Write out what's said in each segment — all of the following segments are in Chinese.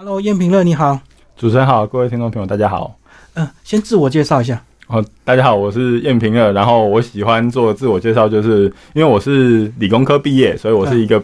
Hello，燕平乐，你好。主持人好，各位听众朋友，大家好。嗯，先自我介绍一下。哦，大家好，我是燕平乐。然后我喜欢做自我介绍，就是因为我是理工科毕业，所以我是一个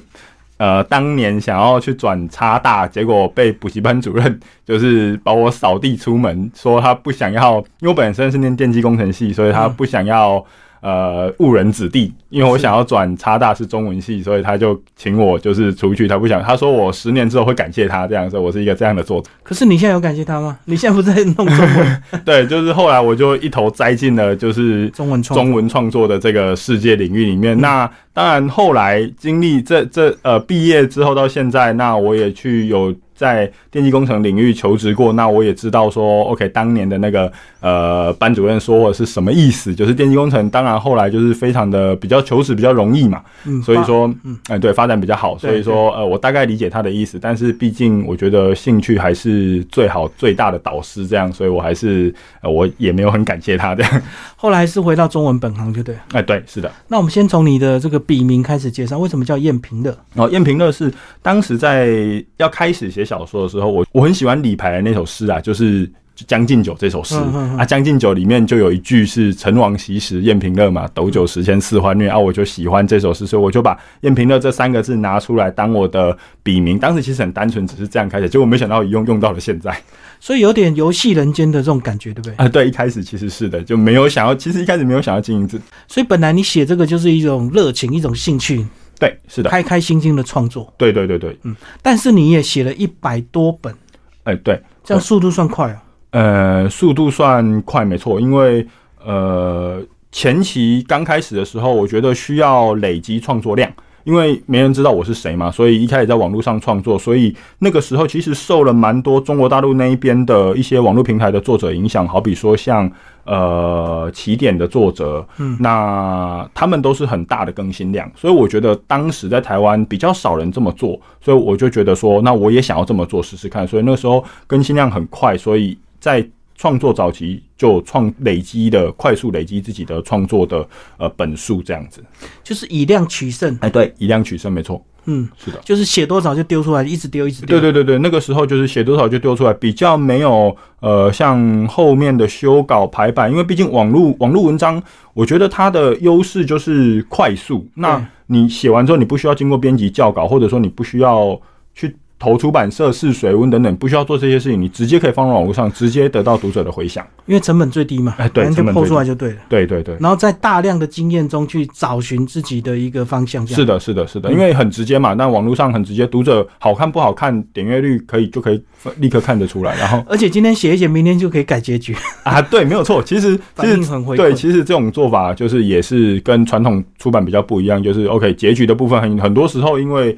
呃，当年想要去转差大，结果被补习班主任 就是把我扫地出门，说他不想要，因为我本身是念电机工程系，所以他不想要。呃，误人子弟，因为我想要转差大是中文系，所以他就请我就是出去，他不想，他说我十年之后会感谢他，这样说我是一个这样的作者。可是你现在有感谢他吗？你现在不在弄中文？对，就是后来我就一头栽进了就是中文中文创作的这个世界领域里面。那当然后来经历这这呃毕业之后到现在，那我也去有。在电机工程领域求职过，那我也知道说，OK，当年的那个呃班主任说的是什么意思，就是电机工程，当然后来就是非常的比较求职比较容易嘛，嗯，所以说，嗯，哎，对，发展比较好，所以说，呃，我大概理解他的意思，但是毕竟我觉得兴趣还是最好最大的导师，这样，所以我还是，呃，我也没有很感谢他这样。后来是回到中文本行，就对，哎，对，是的。那我们先从你的这个笔名开始介绍，为什么叫燕平乐？哦，燕平乐是当时在要开始写。小说的时候，我我很喜欢李白的那首诗啊，就是《将进酒》这首诗啊，《将进酒》里面就有一句是“陈王昔时宴平乐”嘛，“斗酒十千恣欢谑”啊，我就喜欢这首诗，所以我就把“宴平乐”这三个字拿出来当我的笔名。当时其实很单纯，只是这样开始，结果没想到一用用到了现在，所以有点游戏人间的这种感觉，对不对？啊，对，一开始其实是的，就没有想要，其实一开始没有想要经营这，所以本来你写这个就是一种热情，一种兴趣。对，是的，开开心心的创作。对对对对，嗯，但是你也写了一百多本，哎，对，这样速度算快啊？呃，速度算快，没错，因为呃，前期刚开始的时候，我觉得需要累积创作量。因为没人知道我是谁嘛，所以一开始在网络上创作，所以那个时候其实受了蛮多中国大陆那一边的一些网络平台的作者影响，好比说像呃起点的作者，嗯，那他们都是很大的更新量，所以我觉得当时在台湾比较少人这么做，所以我就觉得说，那我也想要这么做试试看，所以那时候更新量很快，所以在。创作早期就创累积的快速累积自己的创作的呃本数这样子，就是以量取胜。哎，对，以量取胜，没错。嗯，是的，就是写多少就丢出来，一直丢，一直丢。对对对对，那个时候就是写多少就丢出来，比较没有呃像后面的修稿排版，因为毕竟网络网络文章，我觉得它的优势就是快速。那你写完之后，你不需要经过编辑校稿，或者说你不需要去。投出版社、试水温等等，不需要做这些事情，你直接可以放到网络上，直接得到读者的回响，因为成本最低嘛。哎，对，就抛出来就对了。对对对。然后在大量的经验中去找寻自己的一个方向。是的，是的，是的，因为很直接嘛。那网络上很直接，读者好看不好看，点阅率可以就可以立刻看得出来。然后，而且今天写一写，明天就可以改结局啊。对，没有错。其实其实很回对，其实这种做法就是也是跟传统出版比较不一样，就是 OK 结局的部分很很多时候因为。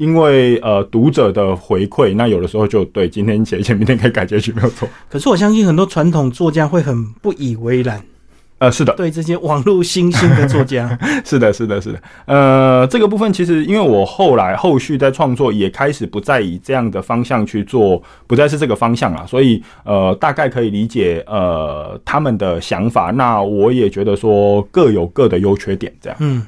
因为呃读者的回馈，那有的时候就对今天写一写，明天可以改结局，没有错。可是我相信很多传统作家会很不以为然。呃，是的，对这些网络新兴的作家，是的，是的，是的。呃，这个部分其实因为我后来后续在创作也开始不再以这样的方向去做，不再是这个方向了，所以呃大概可以理解呃他们的想法。那我也觉得说各有各的优缺点，这样。嗯，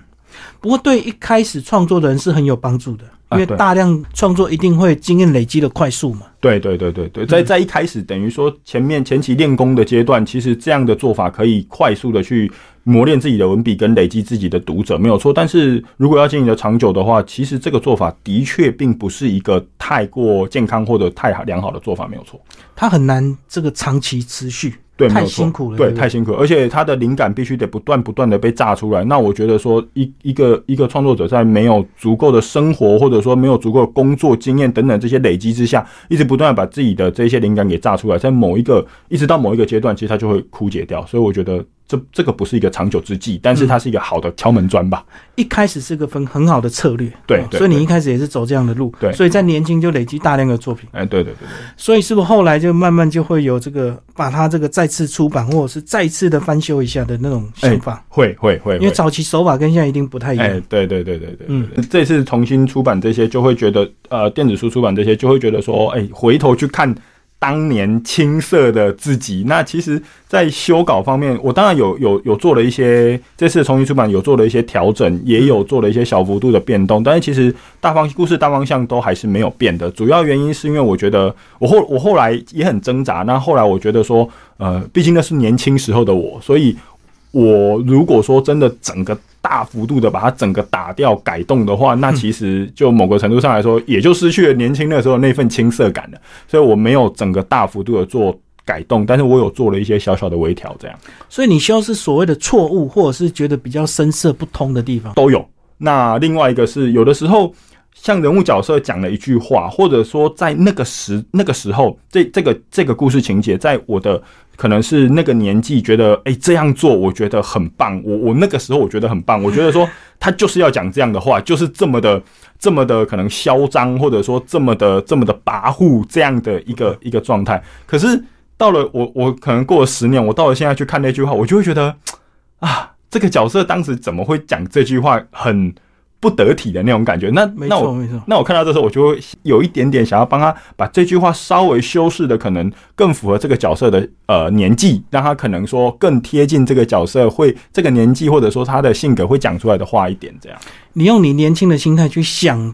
不过对一开始创作的人是很有帮助的。因为大量创作一定会经验累积的快速嘛。对对对对对，在在一开始等于说前面前期练功的阶段，其实这样的做法可以快速的去磨练自己的文笔跟累积自己的读者，没有错。但是如果要经营的长久的话，其实这个做法的确并不是一个太过健康或者太良好的做法，没有错。它很难这个长期持续。对，太辛苦了。对，太辛苦，而且他的灵感必须得不断不断的被炸出来。那我觉得说，一一个一个创作者在没有足够的生活，或者说没有足够的工作经验等等这些累积之下，一直不断把自己的这些灵感给炸出来，在某一个一直到某一个阶段，其实他就会枯竭掉。所以我觉得。这这个不是一个长久之计，但是它是一个好的敲门砖吧。一开始是个分很好的策略，对，所以你一开始也是走这样的路，对，所以在年轻就累积大量的作品，哎，对对对对。所以是不是后来就慢慢就会有这个把它这个再次出版，或者是再次的翻修一下的那种想法？会会会，因为早期手法跟现在一定不太一样。哎，对对对对对，嗯，这次重新出版这些，就会觉得呃，电子书出版这些，就会觉得说，哎，回头去看。当年青涩的自己。那其实，在修稿方面，我当然有有有做了一些，这次重新出版有做了一些调整，也有做了一些小幅度的变动。但是其实大方故事大方向都还是没有变的。主要原因是因为我觉得我后我后来也很挣扎。那后来我觉得说，呃，毕竟那是年轻时候的我，所以我如果说真的整个。大幅度的把它整个打掉改动的话，那其实就某个程度上来说，也就失去了年轻的时候那份青涩感了。所以我没有整个大幅度的做改动，但是我有做了一些小小的微调，这样。所以你需要是所谓的错误，或者是觉得比较深色不通的地方都有。那另外一个是有的时候。像人物角色讲了一句话，或者说在那个时那个时候，这这个这个故事情节，在我的可能是那个年纪，觉得哎这样做我觉得很棒。我我那个时候我觉得很棒，我觉得说他就是要讲这样的话，就是这么的这么的可能嚣张，或者说这么的这么的跋扈这样的一个一个状态。可是到了我我可能过了十年，我到了现在去看那句话，我就会觉得啊，这个角色当时怎么会讲这句话很。不得体的那种感觉，那那我那我看到这时候，我就会有一点点想要帮他把这句话稍微修饰的，可能更符合这个角色的呃年纪，让他可能说更贴近这个角色会这个年纪，或者说他的性格会讲出来的话一点这样。你用你年轻的心态去想。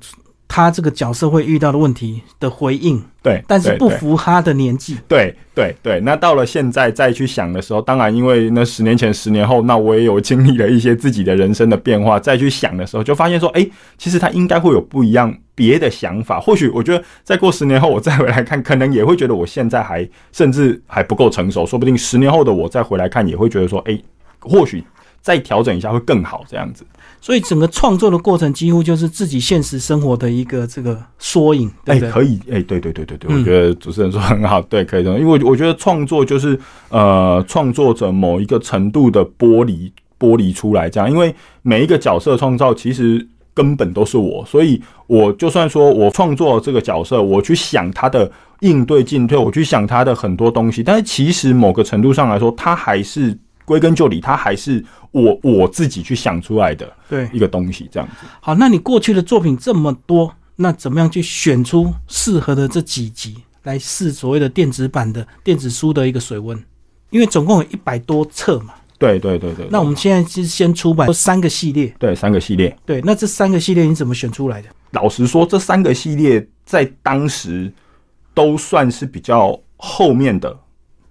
他这个角色会遇到的问题的回应，对，但是不符他的年纪，对对对。那到了现在再去想的时候，当然因为那十年前、十年后，那我也有经历了一些自己的人生的变化，再去想的时候，就发现说，哎，其实他应该会有不一样别的想法。或许我觉得再过十年后，我再回来看，可能也会觉得我现在还甚至还不够成熟，说不定十年后的我再回来看，也会觉得说，哎，或许再调整一下会更好，这样子。所以整个创作的过程几乎就是自己现实生活的一个这个缩影，对不对？可以，哎，对对对对对，我觉得主持人说很好，对，可以的。因为我觉得创作就是呃，创作者某一个程度的剥离剥离出来这样，因为每一个角色创造其实根本都是我，所以我就算说我创作这个角色，我去想他的应对进退，我去想他的很多东西，但是其实某个程度上来说，他还是。归根究底，它还是我我自己去想出来的对一个东西，这样子。好，那你过去的作品这么多，那怎么样去选出适合的这几集来试所谓的电子版的电子书的一个水温？因为总共有一百多册嘛。对对对对。那我们现在是先出版三个系列。对，三个系列。对，那这三个系列你怎么选出来的？老实说，这三个系列在当时都算是比较后面的。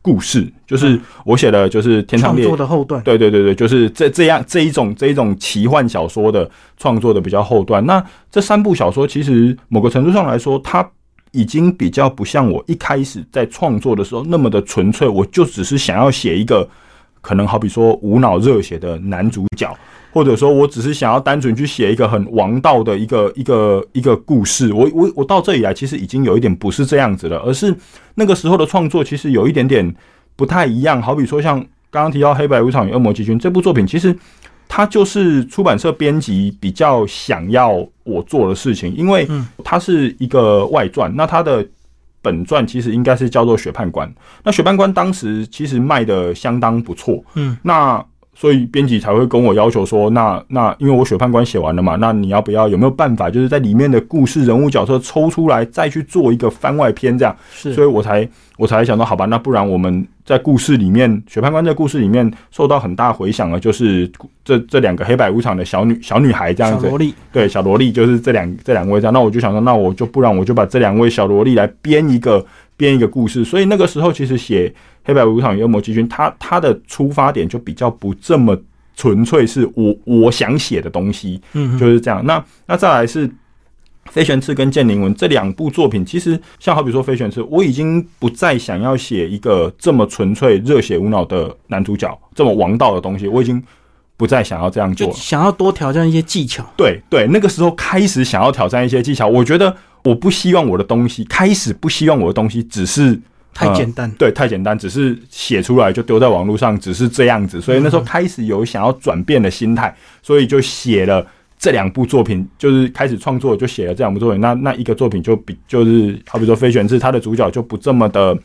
故事就是我写的，就是天堂列的后段。对对对对，就是这这样这一种这一种奇幻小说的创作的比较后段。那这三部小说其实某个程度上来说，它已经比较不像我一开始在创作的时候那么的纯粹。我就只是想要写一个可能好比说无脑热血的男主角。或者说，我只是想要单纯去写一个很王道的一个一个一个故事。我我我到这里来，其实已经有一点不是这样子了，而是那个时候的创作其实有一点点不太一样。好比说，像刚刚提到《黑白无常与恶魔集群》这部作品，其实它就是出版社编辑比较想要我做的事情，因为它是一个外传。那它的本传其实应该是叫做《血判官》。那《血判官》当时其实卖的相当不错。嗯，那。所以编辑才会跟我要求说，那那因为我血判官写完了嘛，那你要不要有没有办法，就是在里面的故事人物角色抽出来，再去做一个番外篇这样？是，所以我才我才想到，好吧，那不然我们在故事里面，血判官在故事里面受到很大回响的，就是这这两个黑白无常的小女小女孩这样子，小萝莉，对，小萝莉就是这两这两位这样。那我就想说，那我就不然我就把这两位小萝莉来编一个。编一个故事，所以那个时候其实写《黑白无常与恶魔集群》，它它的出发点就比较不这么纯粹，是我我想写的东西，嗯，就是这样。那那再来是《飞旋刺》跟《剑灵文》这两部作品，其实像好比说《飞旋刺》，我已经不再想要写一个这么纯粹、热血无脑的男主角，这么王道的东西，我已经不再想要这样做，想要多挑战一些技巧。对对，那个时候开始想要挑战一些技巧，我觉得。我不希望我的东西开始不希望我的东西只是太简单，对，太简单，只是写出来就丢在网络上，只是这样子。所以那时候开始有想要转变的心态，所以就写了这两部作品，就是开始创作就写了这两部作品。那那一个作品就比就是好比说《飞旋志》，它的主角就不这么的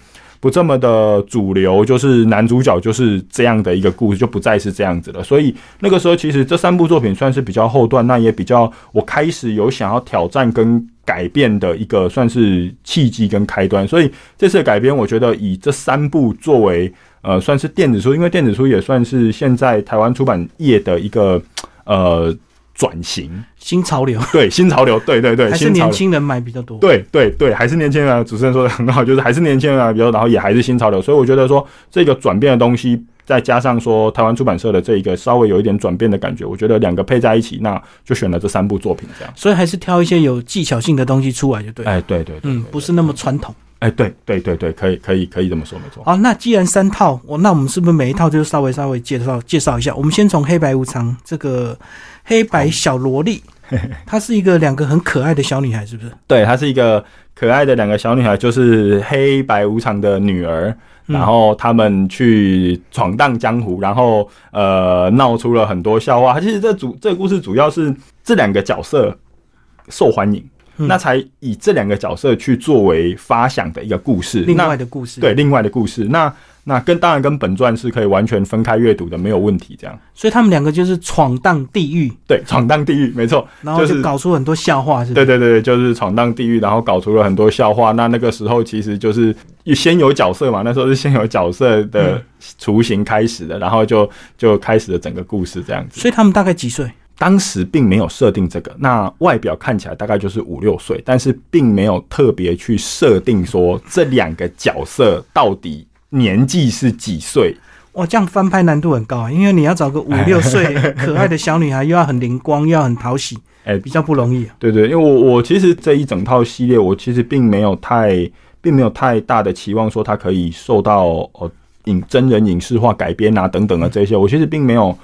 不这么的主流，就是男主角就是这样的一个故事，就不再是这样子了。所以那个时候，其实这三部作品算是比较后段，那也比较我开始有想要挑战跟改变的一个算是契机跟开端。所以这次的改编，我觉得以这三部作为呃算是电子书，因为电子书也算是现在台湾出版业的一个呃。转型 新潮流，对新潮流，对对对，还是年轻人买比较多，对对对，还是年轻人。主持人说的很好，就是还是年轻人买比较，然后也还是新潮流。所以我觉得说这个转变的东西，再加上说台湾出版社的这一个稍微有一点转变的感觉，我觉得两个配在一起，那就选了这三部作品这样。所以还是挑一些有技巧性的东西出来就对。哎，对对，嗯，不是那么传统。哎，对对对对，可以可以可以这么说，没错。好，那既然三套，我那我们是不是每一套就稍微稍微介绍介绍一下？我们先从黑白无常这个黑白小萝莉，她是一个两个很可爱的小女孩，是不是？对，她是一个可爱的两个小女孩，就是黑白无常的女儿，然后他们去闯荡江湖，然后呃闹出了很多笑话。其实这主这个故事主要是这两个角色受欢迎。那才以这两个角色去作为发想的一个故事，另外的故事，对，另外的故事。那那跟当然跟本传是可以完全分开阅读的，没有问题。这样，所以他们两个就是闯荡地狱，对，闯荡地狱，没错。然后就搞出很多笑话，是？对对对，就是闯荡地狱，然后搞出了很多笑话。那那个时候其实就是先有角色嘛，那时候是先有角色的雏形开始的，然后就就开始了整个故事这样子。所以他们大概几岁？当时并没有设定这个，那外表看起来大概就是五六岁，但是并没有特别去设定说这两个角色到底年纪是几岁。哇，这样翻拍难度很高啊，因为你要找个五 六岁可爱的小女孩，又要很灵光，又要很讨喜，哎，比较不容易。对对，因为我我其实这一整套系列，我其实并没有太并没有太大的期望说它可以受到呃影真人影视化改编啊等等的这些，我其实并没有。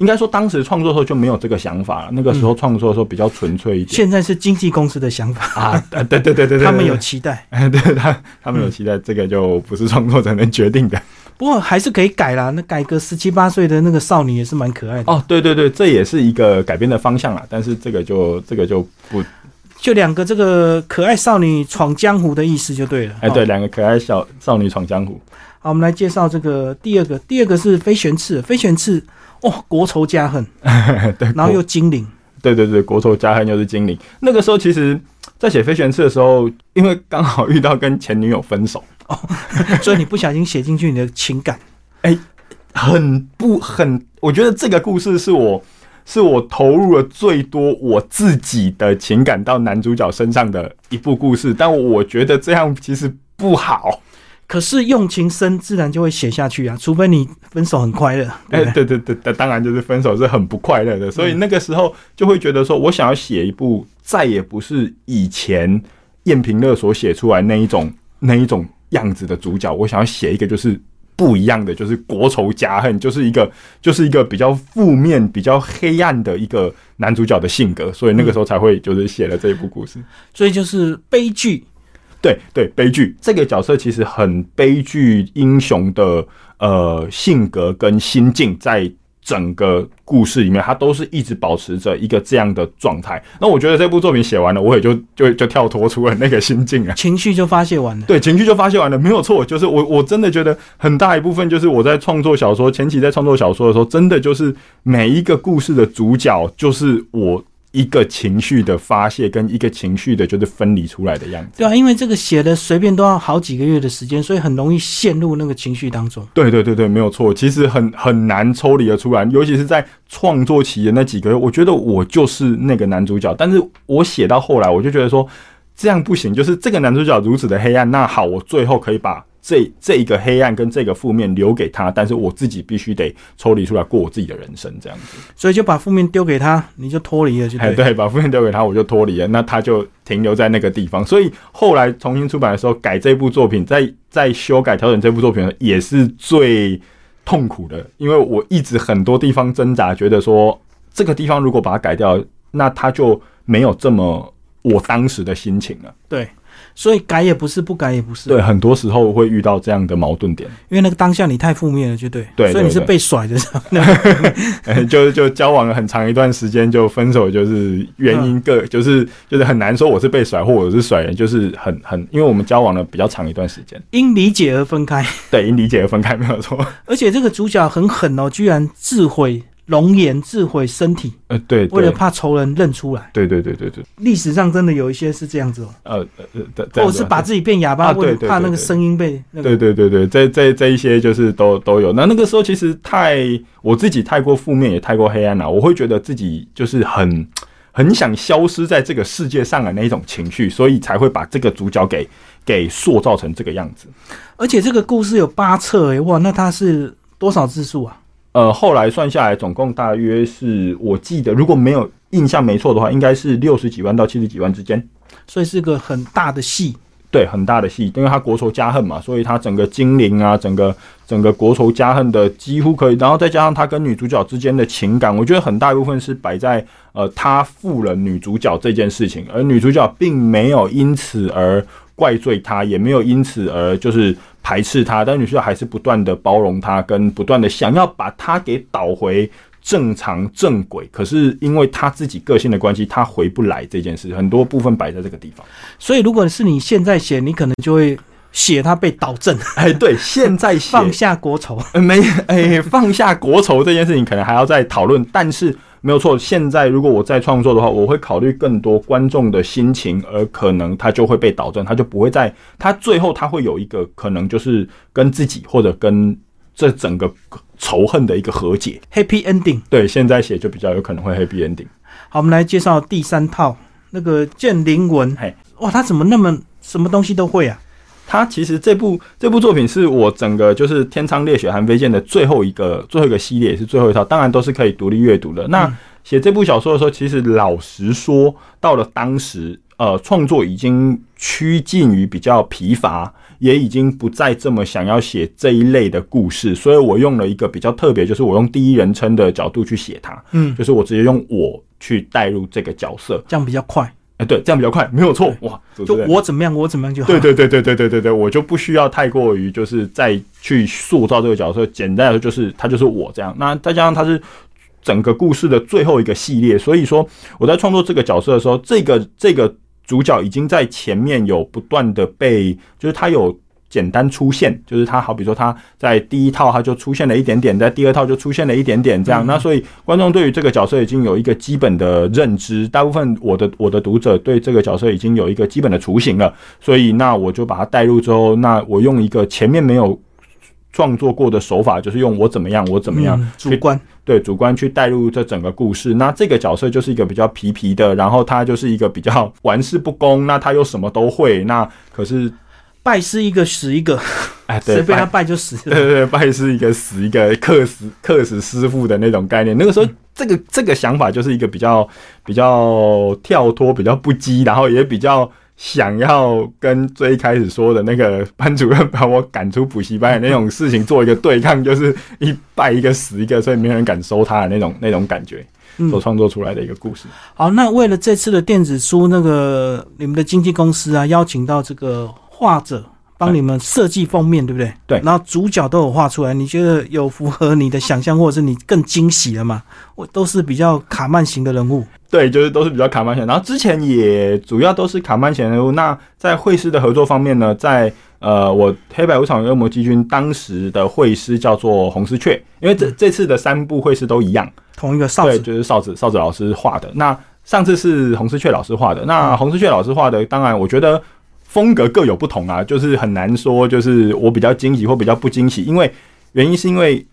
应该说，当时创作的时候就没有这个想法了。那个时候创作的时候比较纯粹一点。现在是经纪公司的想法啊，对对对对 对，他们有期待，对他他们有期待，这个就不是创作者能决定的。不过还是可以改啦，那改个十七八岁的那个少女也是蛮可爱的。哦，对对对，这也是一个改编的方向啦。但是这个就这个就不，就两个这个可爱少女闯江湖的意思就对了。哎，对，两个可爱小少女闯江湖。好，我们来介绍这个第二个，第二个是飞旋翅，飞旋翅。哦，国仇家恨，对，然后又精灵，对对对，国仇家恨又是精灵。那个时候，其实，在写飞旋翅的时候，因为刚好遇到跟前女友分手，哦，所以你不小心写进去你的情感，哎，很不很，我觉得这个故事是我是我投入了最多我自己的情感到男主角身上的一部故事，但我觉得这样其实不好。可是用情深，自然就会写下去啊！除非你分手很快乐，哎，对对对，当然就是分手是很不快乐的。所以那个时候就会觉得说，我想要写一部再也不是以前燕平乐所写出来那一种那一种样子的主角，我想要写一个就是不一样的，就是国仇家恨，就是一个就是一个比较负面、比较黑暗的一个男主角的性格。所以那个时候才会就是写了这一部故事。所以就是悲剧。对对，悲剧这个角色其实很悲剧英雄的呃性格跟心境，在整个故事里面，他都是一直保持着一个这样的状态。那我觉得这部作品写完了，我也就就就跳脱出了那个心境啊，情绪就发泄完了。对，情绪就发泄完了，没有错。就是我我真的觉得很大一部分就是我在创作小说前期在创作小说的时候，真的就是每一个故事的主角就是我。一个情绪的发泄跟一个情绪的，就是分离出来的样子。对啊，因为这个写的随便都要好几个月的时间，所以很容易陷入那个情绪当中。对对对对，没有错。其实很很难抽离的出来，尤其是在创作期的那几个月，我觉得我就是那个男主角。但是我写到后来，我就觉得说这样不行，就是这个男主角如此的黑暗。那好，我最后可以把。这这一个黑暗跟这个负面留给他，但是我自己必须得抽离出来过我自己的人生，这样子。所以就把负面丢给他，你就脱离了，就对。对，把负面丢给他，我就脱离了，那他就停留在那个地方。所以后来重新出版的时候，改这部作品，在在修改调整这部作品，也是最痛苦的，因为我一直很多地方挣扎，觉得说这个地方如果把它改掉，那他就没有这么我当时的心情了。对。所以改也不是，不改也不是。对，很多时候会遇到这样的矛盾点。因为那个当下你太负面了，就对。对，所以你是被甩的。就就交往了很长一段时间就分手，就是原因各就是就是很难说我是被甩或我是甩人，就是很很因为我们交往了比较长一段时间，因理解而分开。对，因理解而分开没有错。而且这个主角很狠哦，居然自毁。容颜自毁身体，呃，对，为了怕仇人认出来，对对对对对，历史上真的有一些是这样子哦，呃呃，或者是把自己变哑巴，为了怕那个声音被，对对对对，这这这一些就是都都有。那那个时候其实太我自己太过负面，也太过黑暗了，我会觉得自己就是很很想消失在这个世界上的那一种情绪，所以才会把这个主角给给塑造成这个样子。而且这个故事有八册诶，哇，那它是多少字数啊？呃，后来算下来，总共大约是我记得，如果没有印象没错的话，应该是六十几万到七十几万之间，所以是个很大的戏。对，很大的戏，因为他国仇家恨嘛，所以他整个精灵啊，整个整个国仇家恨的几乎可以，然后再加上他跟女主角之间的情感，我觉得很大一部分是摆在呃他负了女主角这件事情，而女主角并没有因此而怪罪他，也没有因此而就是。排斥他，但女主角还是不断的包容他，跟不断的想要把他给导回正常正轨。可是因为他自己个性的关系，他回不来这件事，很多部分摆在这个地方。所以，如果是你现在写，你可能就会写他被导正。哎，对，现在写放下国仇，没哎，放下国仇这件事情，可能还要再讨论，但是。没有错，现在如果我再创作的话，我会考虑更多观众的心情，而可能他就会被导正，他就不会在他最后他会有一个可能就是跟自己或者跟这整个仇恨的一个和解，happy ending。对，现在写就比较有可能会 happy ending。好，我们来介绍第三套那个剑灵文，嘿，哇，他怎么那么什么东西都会啊？他其实这部这部作品是我整个就是《天苍烈雪寒飞剑》的最后一个最后一个系列，也是最后一套，当然都是可以独立阅读的。那写这部小说的时候，其实老实说，到了当时，呃，创作已经趋近于比较疲乏，也已经不再这么想要写这一类的故事，所以我用了一个比较特别，就是我用第一人称的角度去写它，嗯，就是我直接用我去带入这个角色，这样比较快。哎，对，这样比较快，没有错。哇，就我怎么样，我怎么样就好。对对对对对对对对，我就不需要太过于就是再去塑造这个角色。简单来说，就是他就是我这样。那再加上他是整个故事的最后一个系列，所以说我在创作这个角色的时候，这个这个主角已经在前面有不断的被，就是他有。简单出现，就是他好比说他在第一套他就出现了一点点，在第二套就出现了一点点这样。那所以观众对于这个角色已经有一个基本的认知，大部分我的我的读者对这个角色已经有一个基本的雏形了。所以那我就把它带入之后，那我用一个前面没有创作过的手法，就是用我怎么样我怎么样主观对主观去带入这整个故事。那这个角色就是一个比较皮皮的，然后他就是一个比较玩世不恭，那他又什么都会，那可是。拜师一个死一个，哎，谁被他拜就死。对对，拜师一个死一个，克死克死师傅的那种概念。那个时候，这个这个想法就是一个比较比较跳脱、比较不羁，然后也比较想要跟最开始说的那个班主任把我赶出补习班的那种事情做一个对抗，就是一拜一个死一个，所以没有人敢收他的那种那种感觉，所创作出来的一个故事。好，那为了这次的电子书，那个你们的经纪公司啊，邀请到这个。画者帮你们设计封面，对不对？对。然后主角都有画出来，你觉得有符合你的想象，或者是你更惊喜了吗？我都是比较卡曼型的人物。对，就是都是比较卡曼型。然后之前也主要都是卡曼型人物。那在绘师的合作方面呢，在呃，我黑白无常恶魔机军当时的绘师叫做红丝雀，因为这这次的三部绘师都一样，同一个哨子，就是哨子哨子老师画的。那上次是红丝雀老师画的，那红丝雀老师画的，当然我觉得。风格各有不同啊，就是很难说，就是我比较惊喜或比较不惊喜，因为原因是因为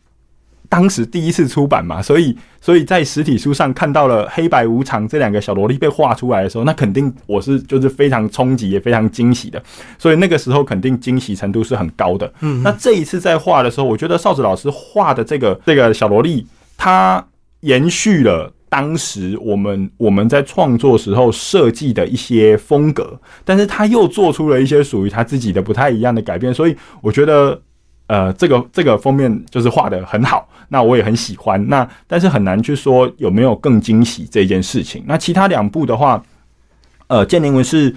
当时第一次出版嘛，所以所以在实体书上看到了黑白无常这两个小萝莉被画出来的时候，那肯定我是就是非常冲击也非常惊喜的，所以那个时候肯定惊喜程度是很高的。嗯，那这一次在画的时候，我觉得邵子老师画的这个这个小萝莉，它延续了。当时我们我们在创作时候设计的一些风格，但是他又做出了一些属于他自己的不太一样的改变，所以我觉得，呃，这个这个封面就是画的很好，那我也很喜欢。那但是很难去说有没有更惊喜这件事情。那其他两部的话，呃，建宁文是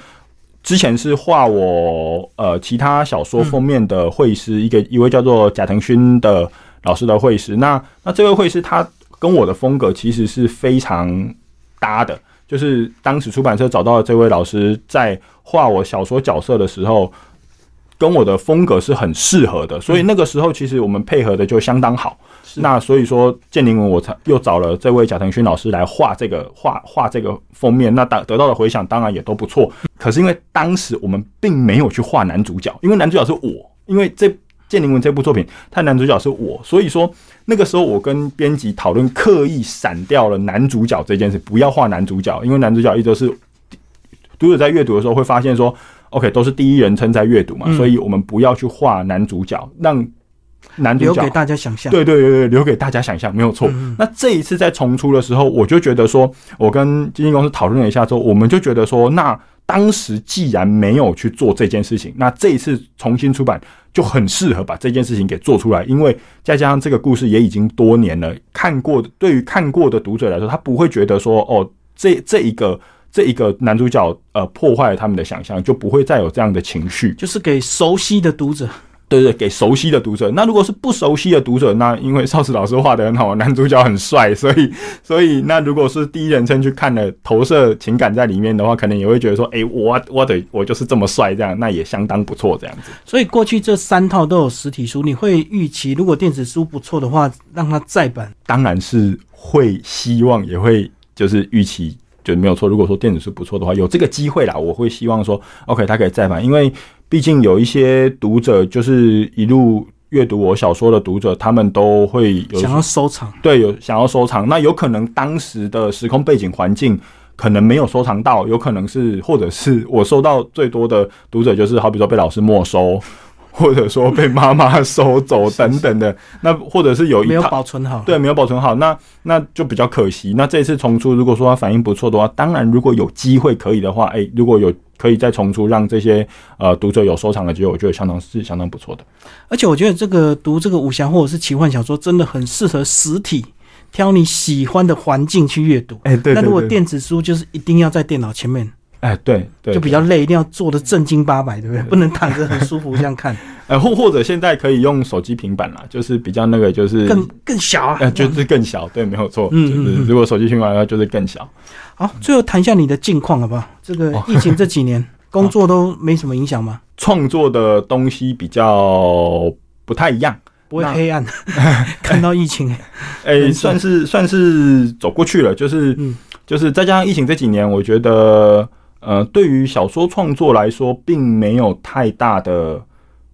之前是画我呃其他小说封面的绘师，一个一位叫做贾腾勋的老师的绘师。那那这位绘师他跟我的风格其实是非常搭的，就是当时出版社找到了这位老师，在画我小说角色的时候，跟我的风格是很适合的，所以那个时候其实我们配合的就相当好。那所以说，建宁文我才又找了这位贾腾勋老师来画这个画画这个封面，那得得到的回响当然也都不错。可是因为当时我们并没有去画男主角，因为男主角是我，因为这建宁文这部作品，它男主角是我，所以说那个时候我跟编辑讨论，刻意闪掉了男主角这件事，不要画男主角，因为男主角一直是读者在阅读的时候会发现说，OK 都是第一人称在阅读嘛，所以我们不要去画男主角，让。男主角留给大家想象，对对对对，留给大家想象没有错。那这一次在重出的时候，我就觉得说，我跟经纪公司讨论了一下之后，我们就觉得说，那当时既然没有去做这件事情，那这一次重新出版就很适合把这件事情给做出来。因为再加上这个故事也已经多年了，看过对于看过的读者来说，他不会觉得说，哦，这这一个这一个男主角呃破坏了他们的想象，就不会再有这样的情绪，就是给熟悉的读者。对对，给熟悉的读者。那如果是不熟悉的读者，那因为邵氏老师画的很好，男主角很帅，所以 所以那如果是第一人称去看的，投射情感在里面的话，可能也会觉得说，哎，我我的我就是这么帅，这样那也相当不错，这样子。所以过去这三套都有实体书，你会预期如果电子书不错的话，让它再版？当然是会希望，也会就是预期就没有错。如果说电子书不错的话，有这个机会啦，我会希望说，OK，它可以再版，因为。毕竟有一些读者，就是一路阅读我小说的读者，他们都会有想要收藏，对，有想要收藏。那有可能当时的时空背景环境可能没有收藏到，有可能是或者是我收到最多的读者，就是好比说被老师没收。或者说被妈妈收走等等的，那或者是有一没有保存好，对，没有保存好，那那就比较可惜。那这次重出，如果说它反应不错的话，当然如果有机会可以的话，哎，如果有可以再重出，让这些呃读者有收藏的机会，我觉得相当是相当不错的。而且我觉得这个读这个武侠或者是奇幻小说，真的很适合实体，挑你喜欢的环境去阅读。哎，对。那如果电子书，就是一定要在电脑前面。哎，对对，就比较累，一定要坐的正经八百，对不对？不能躺着很舒服这样看。哎，或或者现在可以用手机、平板啦，就是比较那个，就是更更小啊，呃，就是更小，对，没有错。嗯就是如果手机、平板的话，就是更小。好，最后谈一下你的近况好不好？这个疫情这几年，工作都没什么影响吗？创作的东西比较不太一样，不会黑暗。看到疫情，哎，算是算是走过去了，就是就是再加上疫情这几年，我觉得。呃，对于小说创作来说，并没有太大的，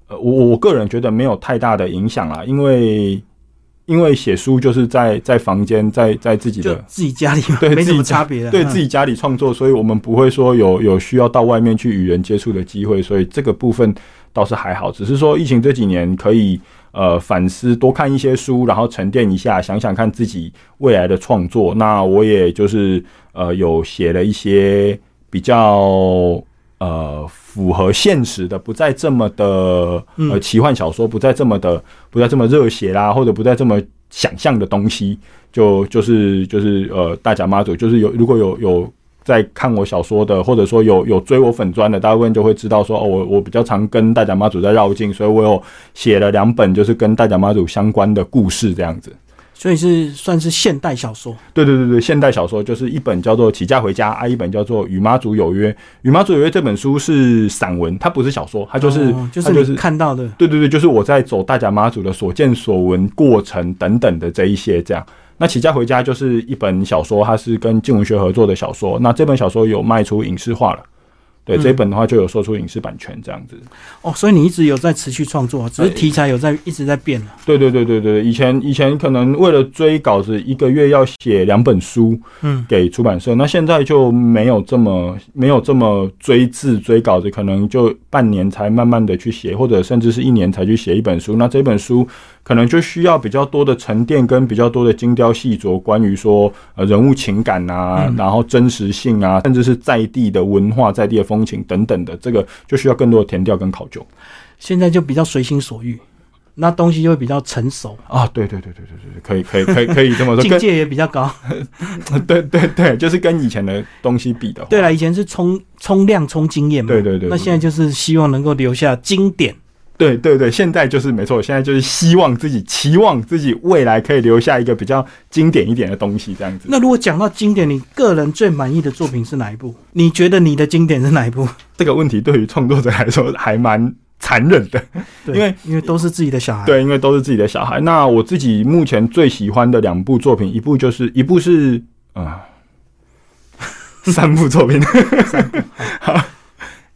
呃，我我个人觉得没有太大的影响啦，因为因为写书就是在在房间，在在自己的自己家里，对，没什么差别，对自己家里创作，所以我们不会说有有需要到外面去与人接触的机会，所以这个部分倒是还好，只是说疫情这几年可以呃反思，多看一些书，然后沉淀一下，想想看自己未来的创作。那我也就是呃有写了一些。比较呃符合现实的，不再这么的呃奇幻小说，不再这么的不再这么热血啦，或者不再这么想象的东西，就就是就是呃大甲妈祖，就是有如果有有在看我小说的，或者说有有追我粉砖的，大部分就会知道说哦，我我比较常跟大甲妈祖在绕境，所以我有写了两本就是跟大甲妈祖相关的故事这样子。所以是算是现代小说，对对对对，现代小说就是一本叫做《起家回家》，啊，一本叫做《与妈祖有约》。《与妈祖有约》这本书是散文，它不是小说，它就是就是就是看到的，对对对，就是我在走大甲妈祖的所见所闻过程等等的这一些这样。那《起家回家》就是一本小说，它是跟静文学合作的小说。那这本小说有卖出影视化了。对这一本的话，就有说出影视版权这样子哦，所以你一直有在持续创作，只是题材有在一直在变了。对对对对对，以前以前可能为了追稿子，一个月要写两本书，嗯，给出版社。那现在就没有这么没有这么追字追稿子，可能就半年才慢慢的去写，或者甚至是一年才去写一本书。那这本书。可能就需要比较多的沉淀跟比较多的精雕细琢，关于说呃人物情感啊，然后真实性啊，甚至是在地的文化、在地的风情等等的，这个就需要更多的填调跟考究。现在就比较随心所欲，那东西就会比较成熟，啊，对对对对对对，可以可以可以可以这么说，境界也比较高。对对对，就是跟以前的东西比的话，对了，以前是冲冲量、冲经验嘛，对对对那现在就是希望能够留下经典。对对对，现在就是没错，现在就是希望自己期望自己未来可以留下一个比较经典一点的东西，这样子。那如果讲到经典，你个人最满意的作品是哪一部？你觉得你的经典是哪一部？这个问题对于创作者来说还蛮残忍的，对因为因为都是自己的小孩，，对，因为都是自己的小孩。那我自己目前最喜欢的两部作品，一部就是一部是啊、三部作品，好，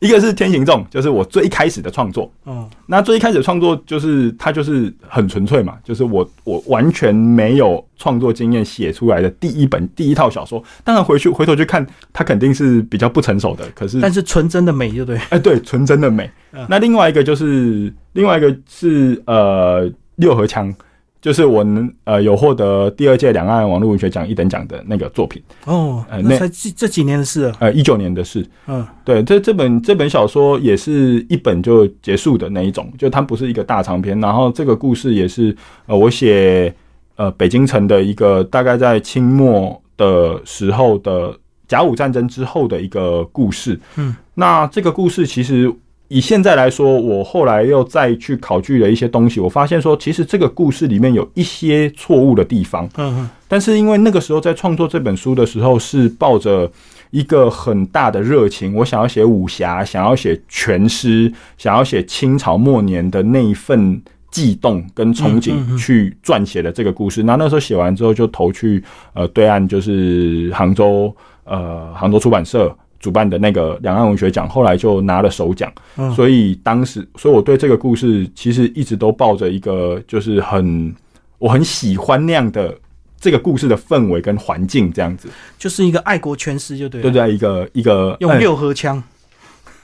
一个是《天行众》，就是我最一开始的创作。嗯，那最一开始的创作就是它就是很纯粹嘛，就是我我完全没有创作经验写出来的第一本第一套小说。当然回去回头去看，它肯定是比较不成熟的，可是但是纯真的美，就对，哎，对，纯真的美嗯。那另外一个就是，另外一个是呃六合枪，就是我能呃有获得第二届两岸网络文学奖一等奖的那个作品，哦，呃那那才这这几年的事了，呃一九年的事。嗯，对，这这本这本小说也是一本就结束的那一种，就它不是一个大长篇。然后这个故事也是呃我写呃北京城的一个大概在清末的时候的甲午战争之后的一个故事。嗯，那这个故事其实以现在来说，我后来又再去考据了一些东西，我发现说其实这个故事里面有一些错误的地方。嗯嗯，但是因为那个时候在创作这本书的时候，是抱着一个很大的热情，我想要写武侠，想要写全诗，想要写清朝末年的那一份悸动跟憧憬嗯去撰写的这个故事。那那时候写完之后，就投去呃对岸，就是杭州呃杭州出版社。主办的那个两岸文学奖，后来就拿了首奖，嗯所以当时，所以我对这个故事其实一直都抱着一个就是很我很喜欢那样的这个故事的氛围跟环境，这样子，就是一个爱国全诗，就对了，对对？一个一个用哎六合枪，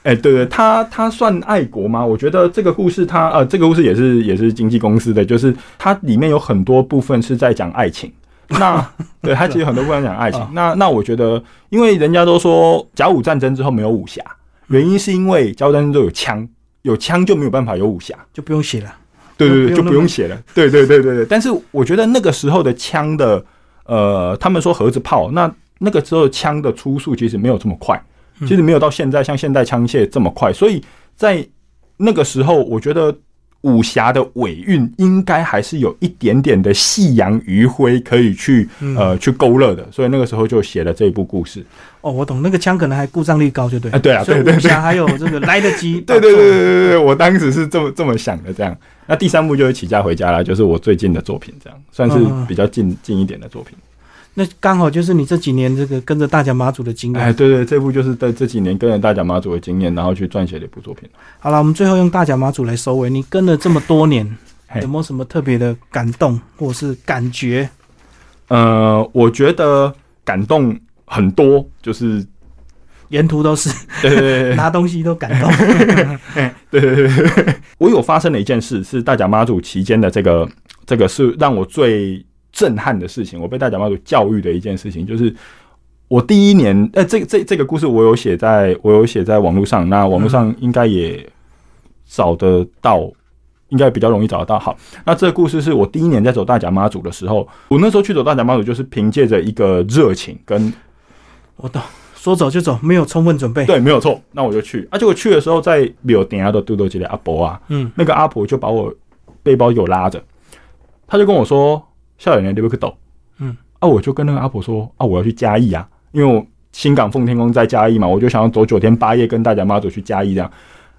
哎、对对，他他算爱国吗？我觉得这个故事他呃，这个故事也是也是经纪公司的，就是它里面有很多部分是在讲爱情。那 对他其实很多部分讲爱情啊。那那我觉得，因为人家都说甲午战争之后没有武侠，原因是因为甲午战争都有枪，有枪就没有办法有武侠。就不用写了。对对对，就不用写了。对对对对对。但是我觉得那个时候的枪的，呃，他们说盒子炮，那那个时候枪的出速其实没有这么快，其实没有到现在像现代枪械这么快，所以在那个时候，我觉得。武侠的尾韵应该还是有一点点的夕阳余晖可以去呃去勾勒的，所以那个时候就写了这一部故事。哦，我懂，那个枪可能还故障率高，就对。啊对啊对对对武侠还有这个来得及。对对对对对对，我当时是这么这么想的。这样，那第三部就是《起家回家》了，就是我最近的作品，这样算是比较近近一点的作品。那刚好就是你这几年这个跟着大甲妈祖的经哎，验。对对，这部就是在这几年跟着大甲妈祖的经验，然后去撰写的一部作品。好了，我们最后用大甲妈祖来收尾。你跟了这么多年，有没有什么特别的感动或是感觉？呃，我觉得感动很多，就是沿途都是对对对对 拿东西都感动。对对对对，我有发生了一件事，是大甲妈祖期间的这个这个是让我最震撼的事情，我被大甲妈祖教育的一件事情，就是我第一年，呃，这这这个故事我有写在我有写在网络上，那网络上应该也找得到。应该比较容易找得到。好，那这个故事是我第一年在走大甲妈祖的时候，我那时候去走大甲妈祖，就是凭借着一个热情跟我懂，说走就走，没有充分准备。对，没有错。那我就去，啊，且我去的时候在柳顶下的嘟嘟姐的阿伯啊，嗯，那个阿婆就把我背包给我拉着，他就跟我说：“校园你不去抖。”嗯，啊，我就跟那个阿婆说：“啊，我要去嘉义啊，因为我新港奉天宫在嘉义嘛，我就想要走九天八夜跟大家妈祖去嘉义这样。”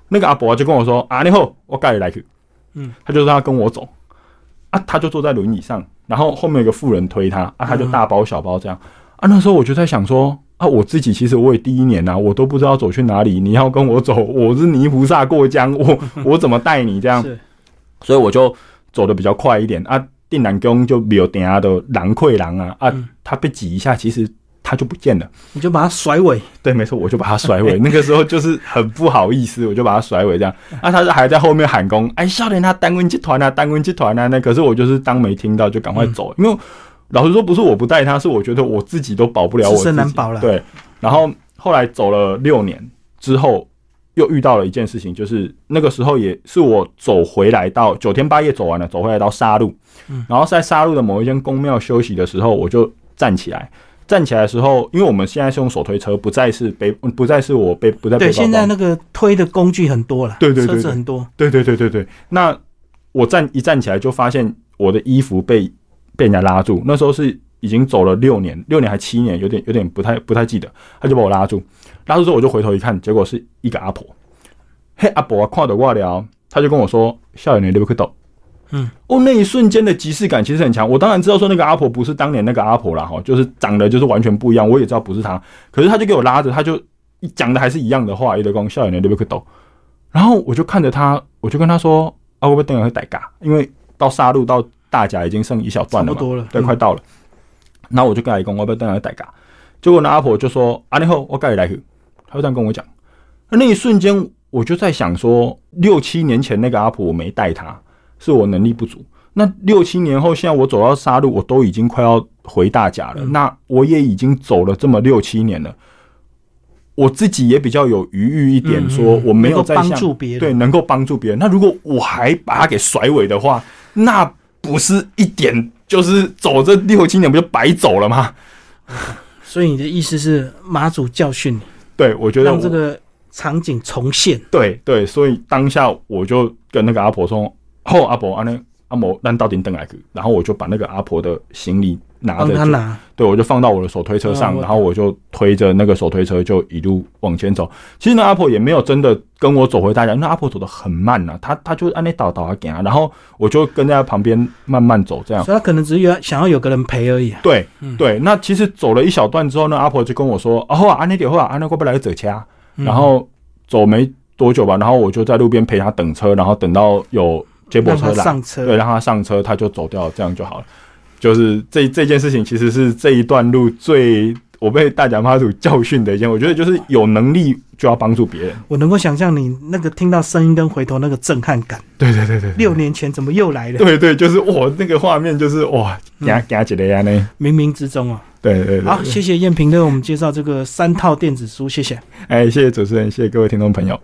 那个阿伯就跟我说：“啊，你好，我带你来去。”嗯，他就让他跟我走，啊，他就坐在轮椅上，然后后面有个妇人推他，啊，他就大包小包这样。啊，那时候我就在想说。啊，我自己其实我也第一年呐、啊，我都不知道走去哪里。你要跟我走，我是泥菩萨过江，我 我怎么带你这样？所以我就走的比较快一点啊。定南宫就没有等下的狼溃狼啊啊，嗯他被挤一下，其实他就不见了。你就把他甩尾。对，没错，我就把他甩尾。那个时候就是很不好意思，我就把他甩尾这样。啊，他还在后面喊功，哎，少年他单温集团啊，单温集团啊。那可是我就是当没听到，就赶快走，因为老实说不是我不带他，是我觉得我自己都保不了我自自己。身难保了对，然后后来走了六年之后，又遇到了一件事情，就是那个时候也是我走回来到九天八夜走完了，走回来到沙路，嗯。然后在沙路的某一间宫庙休息的时候，我就站起来。站起来的时候，因为我们现在是用手推车，不再是背，不再是我背，不再背对，现在那个推的工具很多了，对对对对车子很多，对对对对对，那我站一站起来就发现我的衣服被被人家拉住，那时候是已经走了六年，六年还七年，有点有点不太不太记得，他就把我拉住，拉住之后我就回头一看，结果是一个阿婆，嘿阿婆啊，看到我了，他就跟我说：“校园你对不可懂。”嗯，哦，那一瞬间的即视感其实很强。我当然知道说那个阿婆不是当年那个阿婆啦，哈，就是长得就是完全不一样。我也知道不是她，可是他就给我拉着，他就讲的还是一样的话，一直讲校园你对不可懂。然后我就看着他，我就跟他说：“啊，我不等下会逮嘎，因为到沙路到大甲已经剩一小段了嘛，差不多了对，嗯快到了。然后我就跟他讲，我不等下会逮嘎。结果那阿婆就说：“啊，你好，我跟你来去。”他就这样跟我讲。那一瞬间，我就在想说，六七年前那个阿婆我没带她，是我能力不足。那六七年后，现在我走到沙路，我都已经快要回大甲了。那我也已经走了这么六七年了，我自己也比较有余裕一点，嗯说我没有在像助别人对，能够帮助别人。那如果我还把他给甩尾的话，那不是一点就是走这六七年不就白走了吗？所以你的意思是马祖教训你，对，我觉得我让这个场景重现。对对，所以当下我就跟那个阿婆说：“哦阿婆，阿那阿婆，咱到底等来去。”然后我就把那个阿婆的行李拿帮着就，他拿，对我就放到我的手推车上，然后我就推着那个手推车就一路往前走。其实那阿婆也没有真的跟我走回大家，那阿婆走的很慢呐、她她就按那倒倒啊给啊，然后我就跟在她旁边慢慢走，这样。所以他可能只是有想要有个人陪而已啊。对对，那其实走了一小段之后呢，阿婆就跟我说：“啊，好啊，安那点好啊，安那过不来走掐。”嗯然后走没多久吧，然后我就在路边陪她等车，然后等到有接驳车来，上车，对，让他上车，他就走掉，这样就好了。就是这这件事情，其实是这一段路最我被大甲妈祖教训的一件。我觉得就是有能力就要帮助别人。我能够想象你那个听到声音跟回头那个震撼感。对对对对六年前怎么又来了？对对，就是哇，那个画面就是哇，给他给他几个呀呢？冥冥之中啊。对对对，好，谢谢燕平为我们介绍这个三套电子书，谢谢。哎，谢谢主持人，谢谢各位听众朋友。